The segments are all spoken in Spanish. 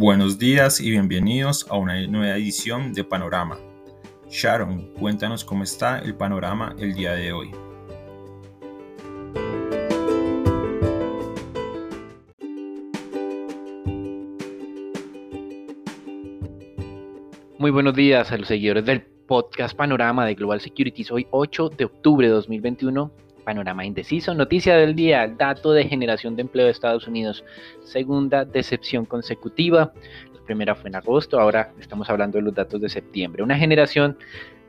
Buenos días y bienvenidos a una nueva edición de Panorama. Sharon, cuéntanos cómo está el panorama el día de hoy. Muy buenos días a los seguidores del podcast Panorama de Global Securities. Hoy 8 de octubre de 2021 panorama indeciso. Noticia del día, dato de generación de empleo de Estados Unidos. Segunda decepción consecutiva. La primera fue en agosto, ahora estamos hablando de los datos de septiembre. Una generación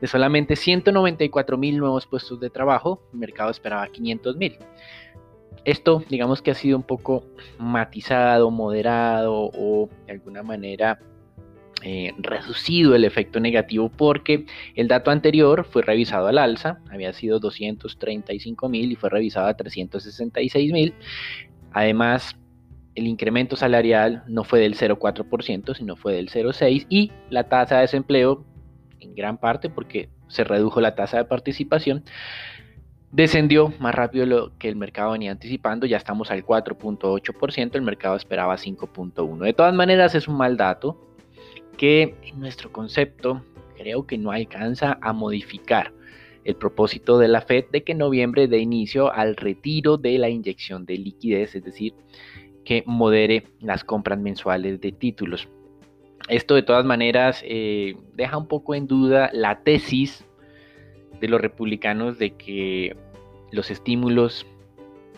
de solamente 194 mil nuevos puestos de trabajo. El mercado esperaba 500 mil. Esto, digamos que ha sido un poco matizado, moderado o de alguna manera eh, reducido el efecto negativo porque el dato anterior fue revisado al alza, había sido 235 mil y fue revisado a 366 mil. Además, el incremento salarial no fue del 0,4%, sino fue del 0,6% y la tasa de desempleo, en gran parte porque se redujo la tasa de participación, descendió más rápido lo que el mercado venía anticipando, ya estamos al 4.8%, el mercado esperaba 5.1%. De todas maneras es un mal dato, que en nuestro concepto creo que no alcanza a modificar el propósito de la Fed de que noviembre dé inicio al retiro de la inyección de liquidez, es decir, que modere las compras mensuales de títulos. Esto de todas maneras eh, deja un poco en duda la tesis de los republicanos de que los estímulos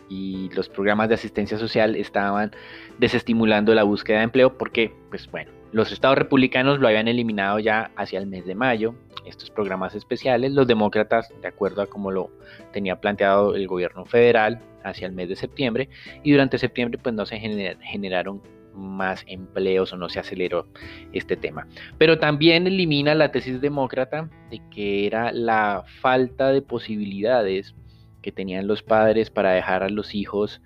y los programas de asistencia social estaban desestimulando la búsqueda de empleo porque, pues bueno, los estados republicanos lo habían eliminado ya hacia el mes de mayo, estos programas especiales. Los demócratas, de acuerdo a como lo tenía planteado el gobierno federal, hacia el mes de septiembre. Y durante septiembre pues no se generaron más empleos o no se aceleró este tema. Pero también elimina la tesis demócrata de que era la falta de posibilidades que tenían los padres para dejar a los hijos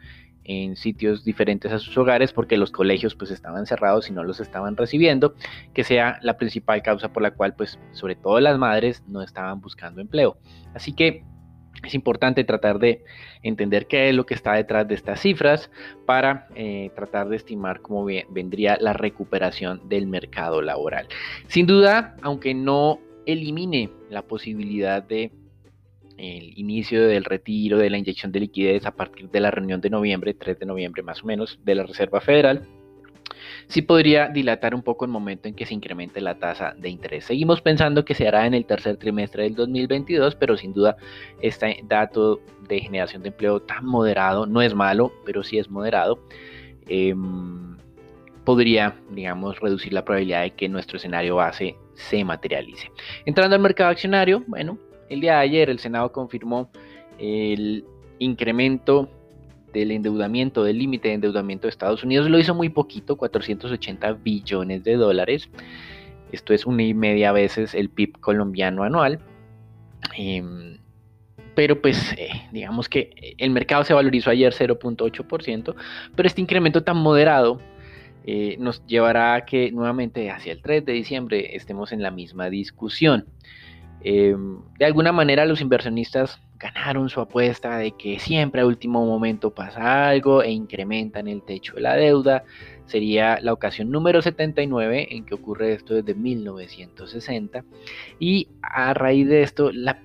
en sitios diferentes a sus hogares porque los colegios pues estaban cerrados y no los estaban recibiendo, que sea la principal causa por la cual pues sobre todo las madres no estaban buscando empleo. Así que es importante tratar de entender qué es lo que está detrás de estas cifras para eh, tratar de estimar cómo vendría la recuperación del mercado laboral. Sin duda, aunque no elimine la posibilidad de el inicio del retiro de la inyección de liquidez a partir de la reunión de noviembre, 3 de noviembre más o menos, de la Reserva Federal, sí podría dilatar un poco el momento en que se incremente la tasa de interés. Seguimos pensando que se hará en el tercer trimestre del 2022, pero sin duda este dato de generación de empleo tan moderado, no es malo, pero sí es moderado, em, podría, digamos, reducir la probabilidad de que nuestro escenario base se materialice. Entrando al mercado accionario, bueno, el día de ayer el Senado confirmó el incremento del endeudamiento, del límite de endeudamiento de Estados Unidos. Lo hizo muy poquito, 480 billones de dólares. Esto es una y media veces el PIB colombiano anual. Em, pero pues eh, digamos que el mercado se valorizó ayer 0.8%, pero este incremento tan moderado eh, nos llevará a que nuevamente hacia el 3 de diciembre estemos en la misma discusión. Em, de alguna manera los inversionistas ganaron su apuesta de que siempre a último momento pasa algo e incrementan el techo de la deuda. Sería la ocasión número 79 en que ocurre esto desde 1960. Y a raíz de esto, la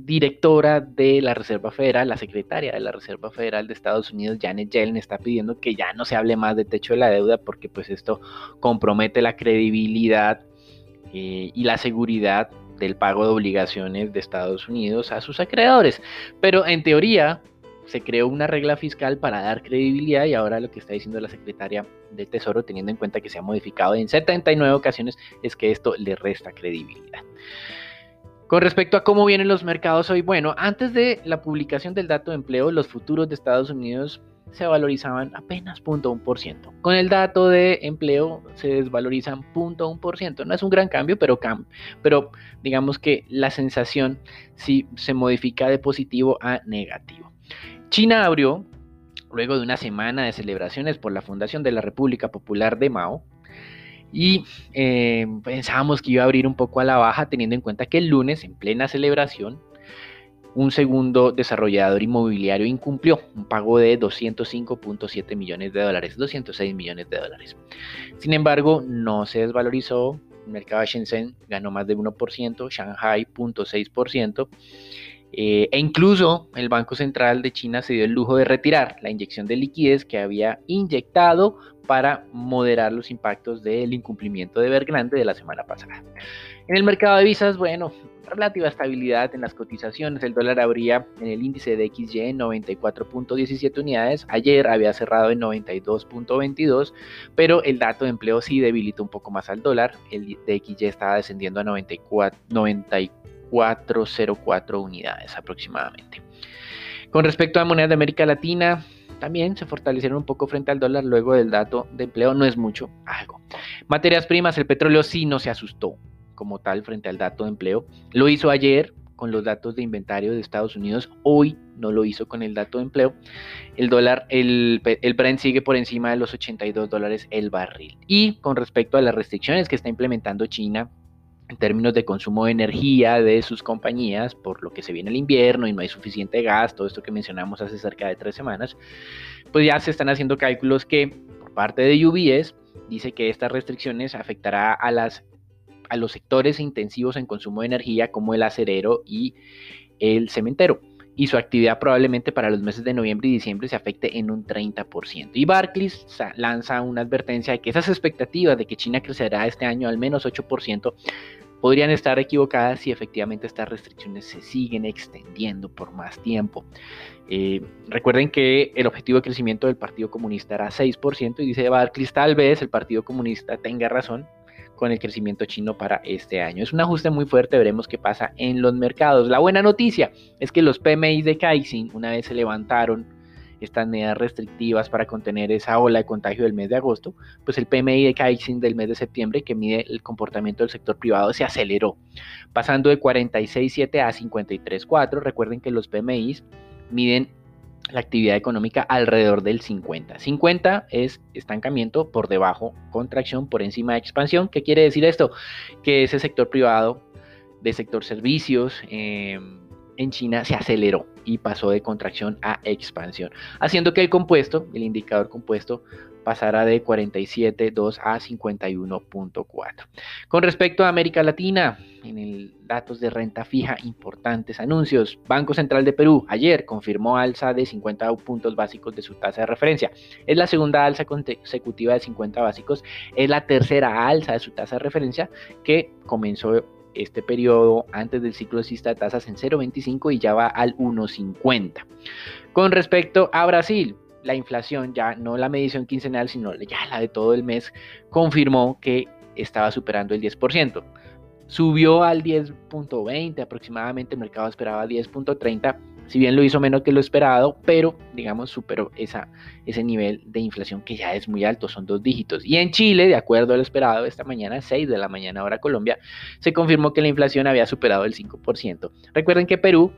directora de la Reserva Federal, la secretaria de la Reserva Federal de Estados Unidos, Janet Yellen, está pidiendo que ya no se hable más de techo de la deuda porque pues esto compromete la credibilidad eh, y la seguridad del pago de obligaciones de Estados Unidos a sus acreedores. Pero en teoría se creó una regla fiscal para dar credibilidad y ahora lo que está diciendo la secretaria del Tesoro, teniendo en cuenta que se ha modificado en 79 ocasiones, es que esto le resta credibilidad. Con respecto a cómo vienen los mercados hoy, bueno, antes de la publicación del dato de empleo, los futuros de Estados Unidos se valorizaban apenas 0.1%. Con el dato de empleo se desvalorizan 0.1%. No es un gran cambio, pero, pero digamos que la sensación sí se modifica de positivo a negativo. China abrió, luego de una semana de celebraciones por la fundación de la República Popular de Mao, y eh, pensábamos que iba a abrir un poco a la baja, teniendo en cuenta que el lunes, en plena celebración, un segundo desarrollador inmobiliario incumplió un pago de 205.7 millones de dólares, 206 millones de dólares. Sin embargo, no se desvalorizó, el mercado de Shenzhen ganó más de 1%, Shanghai 0.6%, eh, e incluso el Banco Central de China se dio el lujo de retirar la inyección de liquidez que había inyectado para moderar los impactos del incumplimiento de Evergrande de la semana pasada. En el mercado de visas, bueno, relativa estabilidad en las cotizaciones. El dólar habría en el índice de XY en 94.17 unidades. Ayer había cerrado en 92.22, pero el dato de empleo sí debilitó un poco más al dólar. El de XY estaba descendiendo a 94, 94.04 unidades aproximadamente. Con respecto a monedas de América Latina, también se fortalecieron un poco frente al dólar luego del dato de empleo, no es mucho, algo. Materias primas, el petróleo sí no se asustó, como tal frente al dato de empleo. Lo hizo ayer con los datos de inventario de Estados Unidos, hoy no lo hizo con el dato de empleo. El dólar, el, el Brent sigue por encima de los 82 dólares el barril. Y con respecto a las restricciones que está implementando China en términos de consumo de energía de sus compañías, por lo que se viene el invierno y no hay suficiente gas, todo esto que mencionamos hace cerca de tres semanas, pues ya se están haciendo cálculos que por parte de UBS dice que estas restricciones afectará a las a los sectores intensivos en consumo de energía como el acerero y el cementero. Y su actividad probablemente para los meses de noviembre y diciembre se afecte en un 30%. Y Barclays lanza una advertencia de que esas expectativas de que China crecerá este año al menos 8% podrían estar equivocadas si efectivamente estas restricciones se siguen extendiendo por más tiempo. Eh, recuerden que el objetivo de crecimiento del Partido Comunista era 6% y dice Barclays tal vez el Partido Comunista tenga razón con el crecimiento chino para este año. Es un ajuste muy fuerte, veremos qué pasa en los mercados. La buena noticia es que los PMI de Caixin, una vez se levantaron estas medidas restrictivas para contener esa ola de contagio del mes de agosto, pues el PMI de Caixin del mes de septiembre, que mide el comportamiento del sector privado, se aceleró, pasando de 46.7 a 53.4. Recuerden que los PMIs miden la actividad económica alrededor del 50. 50 es estancamiento por debajo, contracción por encima de expansión. ¿Qué quiere decir esto? Que ese sector privado de sector servicios em, en China se aceleró y pasó de contracción a expansión, haciendo que el compuesto, el indicador compuesto, pasará de 47.2 a 51.4. Con respecto a América Latina, en el datos de renta fija importantes anuncios. Banco Central de Perú ayer confirmó alza de 50 puntos básicos de su tasa de referencia. Es la segunda alza consecutiva de 50 básicos, es la tercera alza de su tasa de referencia que comenzó este periodo antes del ciclo de tasas en 0.25 y ya va al 1.50. Con respecto a Brasil, la inflación, ya no la medición quincenal, sino ya la de todo el mes, confirmó que estaba superando el 10%. Subió al 10.20 aproximadamente, el mercado esperaba 10.30, si bien lo hizo menos que lo esperado, pero digamos superó esa, ese nivel de inflación que ya es muy alto, son dos dígitos. Y en Chile, de acuerdo al esperado, esta mañana, 6 de la mañana hora Colombia, se confirmó que la inflación había superado el 5%. Recuerden que Perú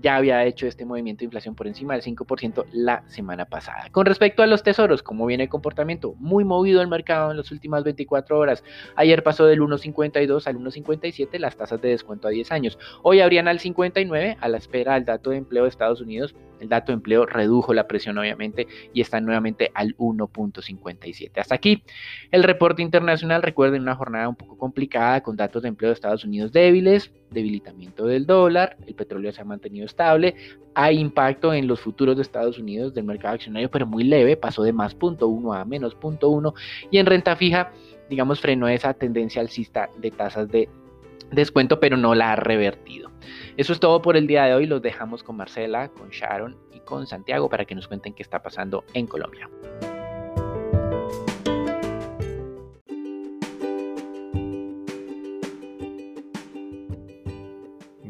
ya había hecho este movimiento de inflación por encima del 5% la semana pasada. Con respecto a los tesoros, ¿cómo viene el comportamiento? Muy movido el mercado en las últimas 24 horas. Ayer pasó del 1.52 al 1.57 las tasas de descuento a 10 años. Hoy habrían al 59 a la espera del dato de empleo de Estados Unidos. El dato de empleo redujo la presión obviamente y está nuevamente al 1.57. Hasta aquí el reporte internacional. Recuerden una jornada un poco complicada con datos de empleo de Estados Unidos débiles, debilitamiento del dólar, el petróleo se ha mantenido estable, hay impacto en los futuros de Estados Unidos del mercado accionario, pero muy leve, pasó de más 0.1 a menos 0.1 y en renta fija, digamos, frenó esa tendencia alcista de tasas de descuento, pero no la ha revertido. Eso es todo por el día de hoy, los dejamos con Marcela, con Sharon y con Santiago para que nos cuenten qué está pasando en Colombia.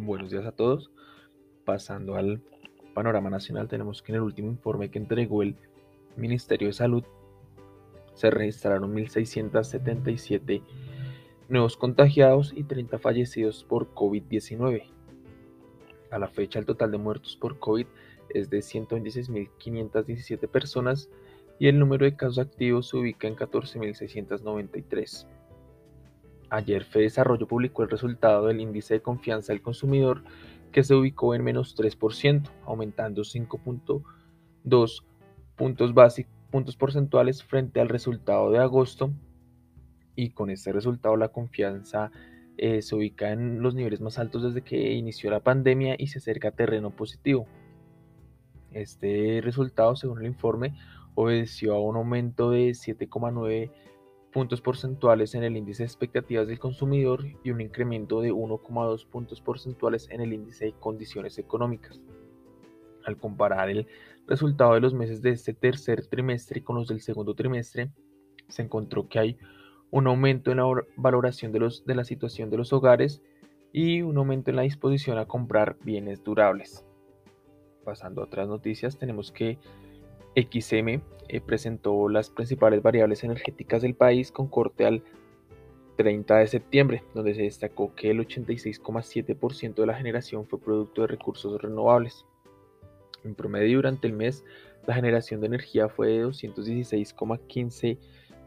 buenos días a todos. Pasando al panorama nacional, tenemos que en el último informe que entregó el Ministerio de Salud se registraron 1.677 nuevos contagiados y 30 fallecidos por COVID-19. A la fecha, el total de muertos por COVID es de 126.517 personas y el número de casos activos se ubica en 14.693. Ayer Fede Desarrollo publicó el resultado del índice de confianza del consumidor que se ubicó en menos 3%, aumentando 5.2 puntos básicos puntos porcentuales frente al resultado de agosto y con este resultado la confianza eh, se ubica en los niveles más altos desde que inició la pandemia y se acerca a terreno positivo. Este resultado, según el informe, obedeció a un aumento de 7,9 puntos porcentuales en el índice de expectativas del consumidor y un incremento de 1,2 puntos porcentuales en el índice de condiciones económicas. Al comparar el resultado de los meses de este tercer trimestre con los del segundo trimestre, se encontró que hay un aumento en la valoración de, los, de la situación de los hogares y un aumento en la disposición a comprar bienes durables. Pasando a otras noticias, tenemos que XM eh, presentó las principales variables energéticas del país con corte al 30 de septiembre, donde se destacó que el 86,7% de la generación fue producto de recursos renovables. En promedio, durante el mes, la generación de energía fue de 216,15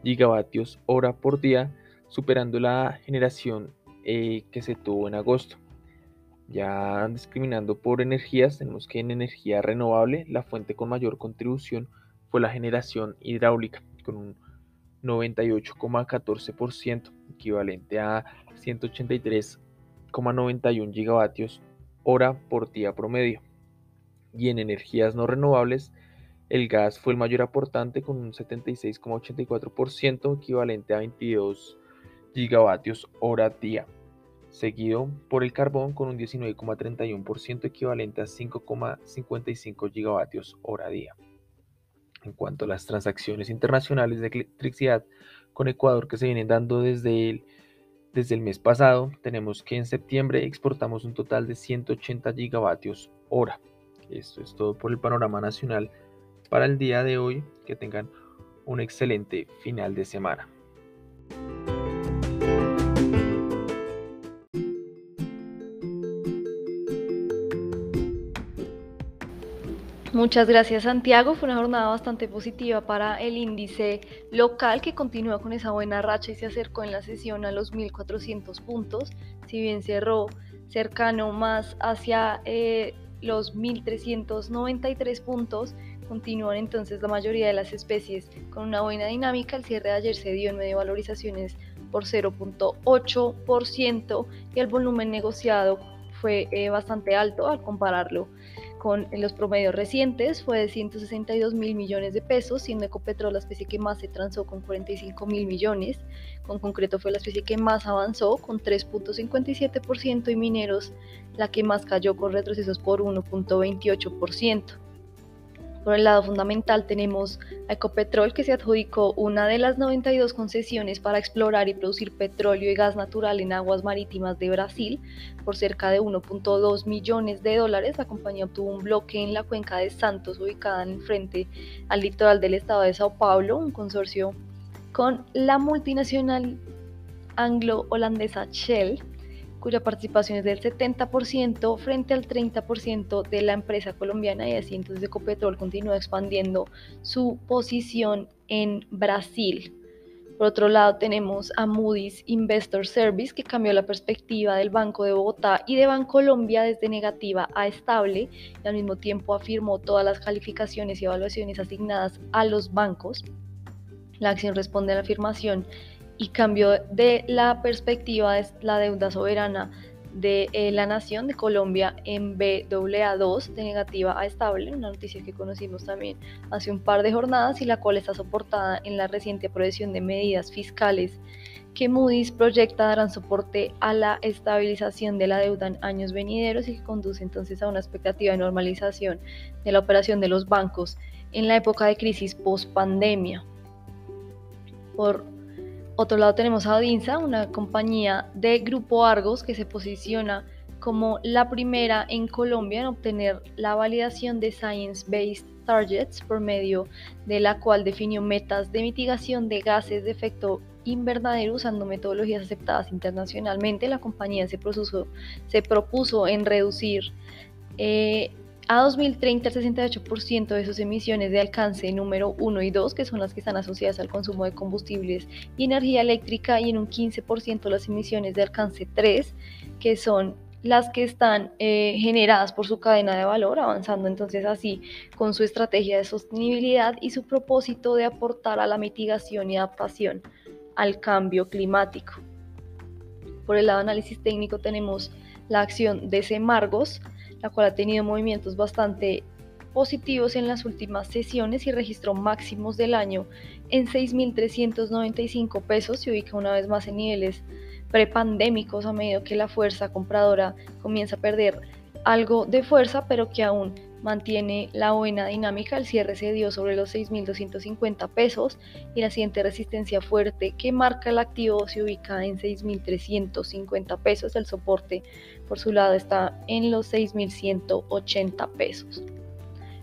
gigavatios hora por día, superando la generación eh, que se tuvo en agosto. Ya discriminando por energías, tenemos que en energía renovable la fuente con mayor contribución fue la generación hidráulica, con un 98,14%, equivalente a 183,91 gigavatios hora por día promedio. Y en energías no renovables, el gas fue el mayor aportante con un 76,84%, equivalente a 22 gigavatios hora día, seguido por el carbón con un 19,31%, equivalente a 5,55 gigavatios hora día. En cuanto a las transacciones internacionales de electricidad con Ecuador que se vienen dando desde el, desde el mes pasado, tenemos que en septiembre exportamos un total de 180 gigavatios hora. Esto es todo por el panorama nacional para el día de hoy. Que tengan un excelente final de semana. Muchas gracias Santiago, fue una jornada bastante positiva para el índice local que continúa con esa buena racha y se acercó en la sesión a los 1.400 puntos, si bien cerró cercano más hacia eh, los 1.393 puntos, Continúan entonces la mayoría de las especies con una buena dinámica. El cierre de ayer se dio en medio de valorizaciones por 0.8% y el volumen negociado fue eh, bastante alto al compararlo con los promedios recientes, fue de 162 mil millones de pesos, siendo Ecopetrol la especie que más se transó con 45 mil millones, con concreto fue la especie que más avanzó con 3.57% y Mineros la que más cayó con retrocesos por 1.28%. Por el lado fundamental tenemos a Ecopetrol que se adjudicó una de las 92 concesiones para explorar y producir petróleo y gas natural en aguas marítimas de Brasil por cerca de 1.2 millones de dólares. La compañía obtuvo un bloque en la cuenca de Santos ubicada en frente al litoral del estado de Sao Paulo, un consorcio con la multinacional anglo-holandesa Shell cuya participación es del 70% frente al 30% de la empresa colombiana y así entonces Ecopetrol continúa expandiendo su posición en Brasil. Por otro lado tenemos a Moody's Investor Service que cambió la perspectiva del Banco de Bogotá y de Bancolombia desde negativa a estable y al mismo tiempo afirmó todas las calificaciones y evaluaciones asignadas a los bancos. La acción responde a la afirmación y cambió de la perspectiva de la deuda soberana de eh, la nación de Colombia en BAA2 de negativa a estable, una noticia que conocimos también hace un par de jornadas y la cual está soportada en la reciente aprobación de medidas fiscales que Moody's proyecta darán soporte a la estabilización de la deuda en años venideros y que conduce entonces a una expectativa de normalización de la operación de los bancos en la época de crisis post pandemia. Por otro lado tenemos a Odinsa, una compañía de Grupo Argos que se posiciona como la primera en Colombia en obtener la validación de Science Based Targets por medio de la cual definió metas de mitigación de gases de efecto invernadero usando metodologías aceptadas internacionalmente. La compañía se propuso, en reducir eh, a 2030 el 68% de sus emisiones de alcance número 1 y 2, que son las que están asociadas al consumo de combustibles y energía eléctrica, y en un 15% las emisiones de alcance 3, que son las que están eh, generadas por su cadena de valor, avanzando entonces así con su estrategia de sostenibilidad y su propósito de aportar a la mitigación y adaptación al cambio climático. Por el lado de análisis técnico tenemos la acción de Semargos, la cual ha tenido movimientos bastante positivos en las últimas sesiones y registró máximos del año en 6.395 pesos, se ubica una vez más en niveles prepandémicos a medida que la fuerza compradora comienza a perder algo de fuerza, pero que aún mantiene la buena dinámica. El cierre se dio sobre los 6.250 pesos y la siguiente resistencia fuerte que marca el activo se ubica en 6.350 pesos. El soporte por su lado está en los 6.180 pesos.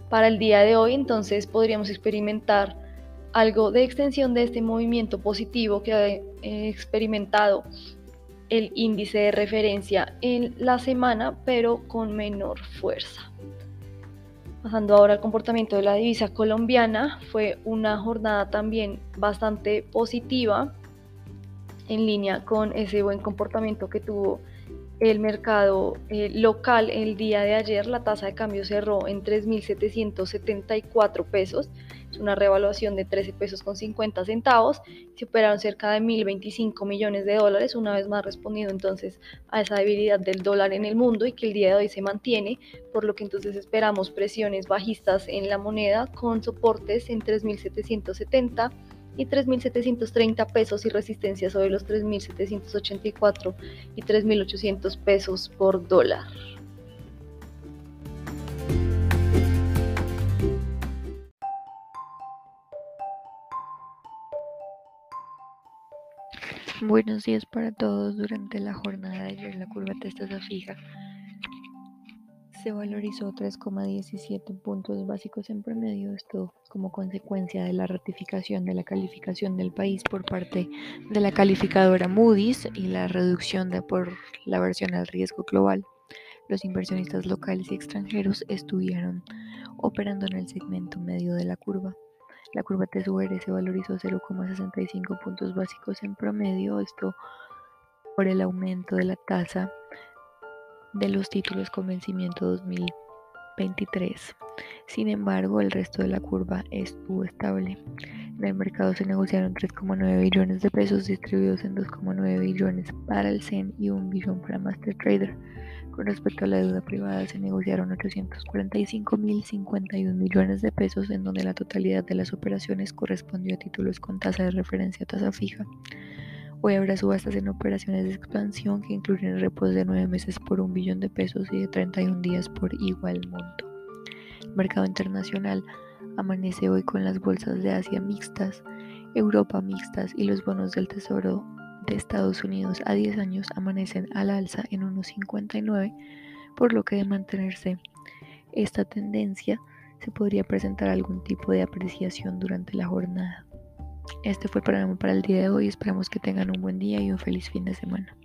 Para el día de hoy entonces podríamos experimentar algo de extensión de este movimiento positivo que ha experimentado el índice de referencia en la semana, pero con menor fuerza. Pasando ahora al comportamiento de la divisa colombiana, fue una jornada también bastante positiva, en línea con ese buen comportamiento que tuvo el mercado eh, local el día de ayer. La tasa de cambio cerró en 3.774 pesos es una revaluación de 13 pesos con 50 centavos, se operaron cerca de 1.025 millones de dólares, una vez más respondiendo entonces a esa debilidad del dólar en el mundo y que el día de hoy se mantiene, por lo que entonces esperamos presiones bajistas en la moneda con soportes en 3.770 y 3.730 pesos y resistencia sobre los 3.784 y 3.800 pesos por dólar. Buenos días para todos. Durante la jornada de ayer la curva de tasa fija se valorizó 3,17 puntos básicos en promedio, esto como consecuencia de la ratificación de la calificación del país por parte de la calificadora Moody's y la reducción de por la versión al riesgo global. Los inversionistas locales y extranjeros estuvieron operando en el segmento medio de la curva. La curva TSUR se valorizó 0,65 puntos básicos en promedio, esto por el aumento de la tasa de los títulos con vencimiento 2023. Sin embargo, el resto de la curva estuvo estable. En el mercado se negociaron 3,9 billones de pesos distribuidos en 2,9 billones para el CEN y 1 billón para Master Trader. Con respecto a la deuda privada, se negociaron 845.051 millones de pesos, en donde la totalidad de las operaciones correspondió a títulos con tasa de referencia tasa fija. Hoy habrá subastas en operaciones de expansión que incluyen repos de 9 meses por un billón de pesos y de 31 días por igual monto. El mercado internacional amanece hoy con las bolsas de Asia mixtas, Europa mixtas y los bonos del Tesoro de Estados Unidos a 10 años amanecen al alza en 1,59, por lo que de mantenerse esta tendencia se podría presentar algún tipo de apreciación durante la jornada. Este fue el programa para el día de hoy, esperamos que tengan un buen día y un feliz fin de semana.